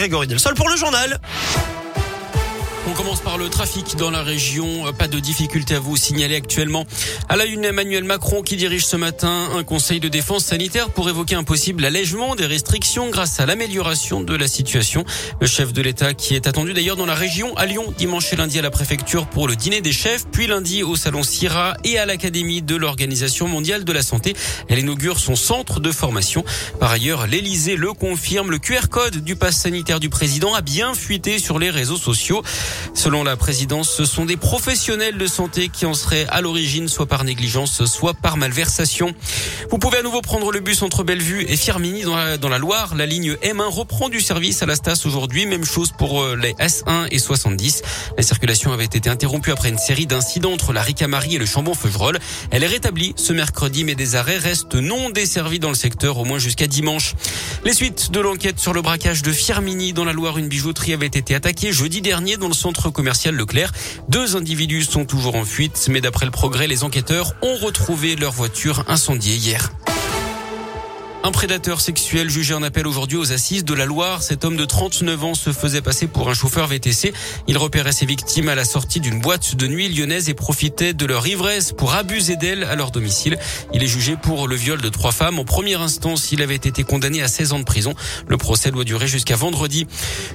Grégory Delsol pour le journal. On commence par le trafic dans la région. Pas de difficulté à vous signaler actuellement. À la une, Emmanuel Macron qui dirige ce matin un conseil de défense sanitaire pour évoquer un possible allègement des restrictions grâce à l'amélioration de la situation. Le chef de l'État qui est attendu d'ailleurs dans la région à Lyon dimanche et lundi à la préfecture pour le dîner des chefs, puis lundi au salon CIRA et à l'Académie de l'Organisation mondiale de la santé. Elle inaugure son centre de formation. Par ailleurs, l'Elysée le confirme, le QR code du pass sanitaire du président a bien fuité sur les réseaux sociaux. Selon la présidence, ce sont des professionnels de santé qui en seraient à l'origine, soit par négligence, soit par malversation. Vous pouvez à nouveau prendre le bus entre Bellevue et Firminy dans la, Loire. La ligne M1 reprend du service à la Stas aujourd'hui. Même chose pour euh, les S1 et 70. La circulation avait été interrompue après une série d'incidents entre la Ricamarie et le Chambon-Feugerolles. Elle est rétablie ce mercredi, mais des arrêts restent non desservis dans le secteur au moins jusqu'à dimanche. Les suites de l'enquête sur le braquage de Firminy dans la Loire, une bijouterie avait été attaquée jeudi dernier dans le centre commercial Leclerc. Deux individus sont toujours en fuite, mais d'après le progrès, les enquêteurs ont retrouvé leur voiture incendiée hier. Un prédateur sexuel jugé en appel aujourd'hui aux assises de la Loire. Cet homme de 39 ans se faisait passer pour un chauffeur VTC. Il repérait ses victimes à la sortie d'une boîte de nuit lyonnaise et profitait de leur ivresse pour abuser d'elles à leur domicile. Il est jugé pour le viol de trois femmes. En première instance, il avait été condamné à 16 ans de prison. Le procès doit durer jusqu'à vendredi.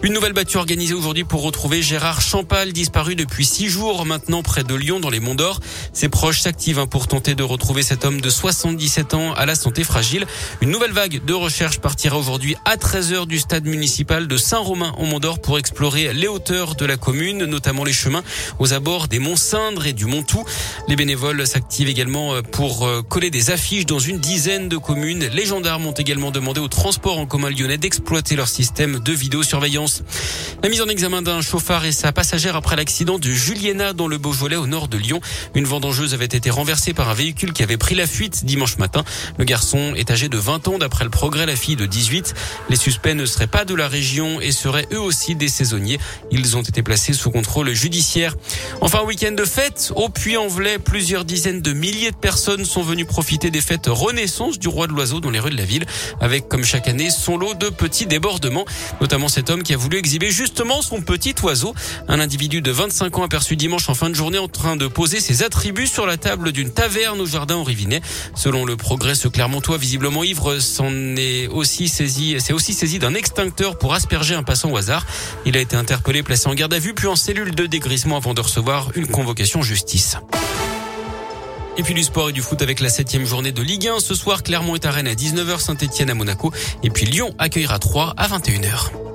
Une nouvelle battue organisée aujourd'hui pour retrouver Gérard Champal, disparu depuis six jours maintenant près de Lyon dans les Monts d'Or. Ses proches s'activent pour tenter de retrouver cet homme de 77 ans à la santé fragile. Nouvelle vague de recherche partira aujourd'hui à 13h du stade municipal de Saint-Romain au Mont-d'Or pour explorer les hauteurs de la commune, notamment les chemins aux abords des monts Cindres et du Montou. Les bénévoles s'activent également pour coller des affiches dans une dizaine de communes. Les gendarmes ont également demandé au transport en commun lyonnais d'exploiter leur système de vidéosurveillance. La mise en examen d'un chauffard et sa passagère après l'accident de Juliena dans le Beaujolais au nord de Lyon. Une vendangeuse avait été renversée par un véhicule qui avait pris la fuite dimanche matin. Le garçon est âgé de 20 ans d'après le progrès, la fille de 18. Les suspects ne seraient pas de la région et seraient eux aussi des saisonniers. Ils ont été placés sous contrôle judiciaire. Enfin, week-end de fête au Puy-en-Velay. Plusieurs dizaines de milliers de personnes sont venues profiter des fêtes Renaissance du Roi de l'Oiseau dans les rues de la ville, avec comme chaque année son lot de petits débordements, notamment cet homme qui a voulu exhiber justement son petit oiseau. Un individu de 25 ans aperçu dimanche en fin de journée en train de poser ses attributs sur la table d'une taverne au jardin au Rivinet. Selon le progrès, ce Clermontois visiblement ivre s'en est aussi saisi, c'est aussi saisi d'un extincteur pour asperger un passant au hasard. Il a été interpellé, placé en garde à vue, puis en cellule de dégrissement avant de recevoir une convocation justice. Et puis du sport et du foot avec la septième journée de Ligue 1. Ce soir, Clermont est à Rennes à 19h, Saint-Etienne à Monaco. Et puis Lyon accueillera 3 à 21h.